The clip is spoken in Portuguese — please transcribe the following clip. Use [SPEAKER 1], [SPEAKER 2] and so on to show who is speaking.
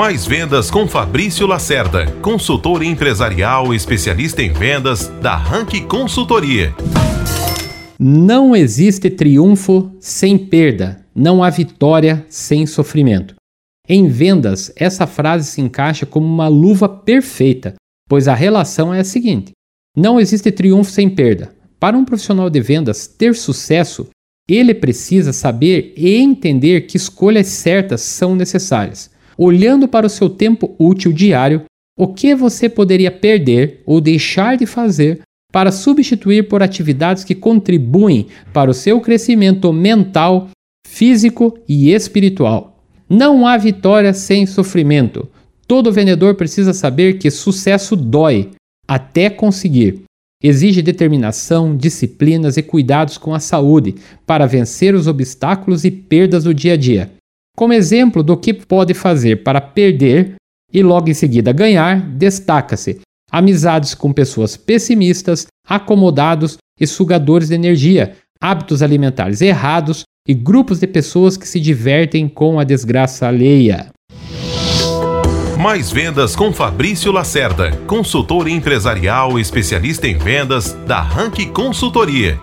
[SPEAKER 1] Mais vendas com Fabrício Lacerda, consultor empresarial especialista em vendas da Rank Consultoria.
[SPEAKER 2] Não existe triunfo sem perda, não há vitória sem sofrimento. Em vendas, essa frase se encaixa como uma luva perfeita, pois a relação é a seguinte: não existe triunfo sem perda. Para um profissional de vendas ter sucesso, ele precisa saber e entender que escolhas certas são necessárias olhando para o seu tempo útil diário, o que você poderia perder ou deixar de fazer para substituir por atividades que contribuem para o seu crescimento mental, físico e espiritual. Não há vitória sem sofrimento. Todo vendedor precisa saber que sucesso dói até conseguir. Exige determinação, disciplinas e cuidados com a saúde para vencer os obstáculos e perdas do dia a dia. Como exemplo do que pode fazer para perder e logo em seguida ganhar, destaca-se amizades com pessoas pessimistas, acomodados e sugadores de energia, hábitos alimentares errados e grupos de pessoas que se divertem com a desgraça alheia.
[SPEAKER 1] Mais vendas com Fabrício Lacerda, consultor empresarial especialista em vendas da Rank Consultoria.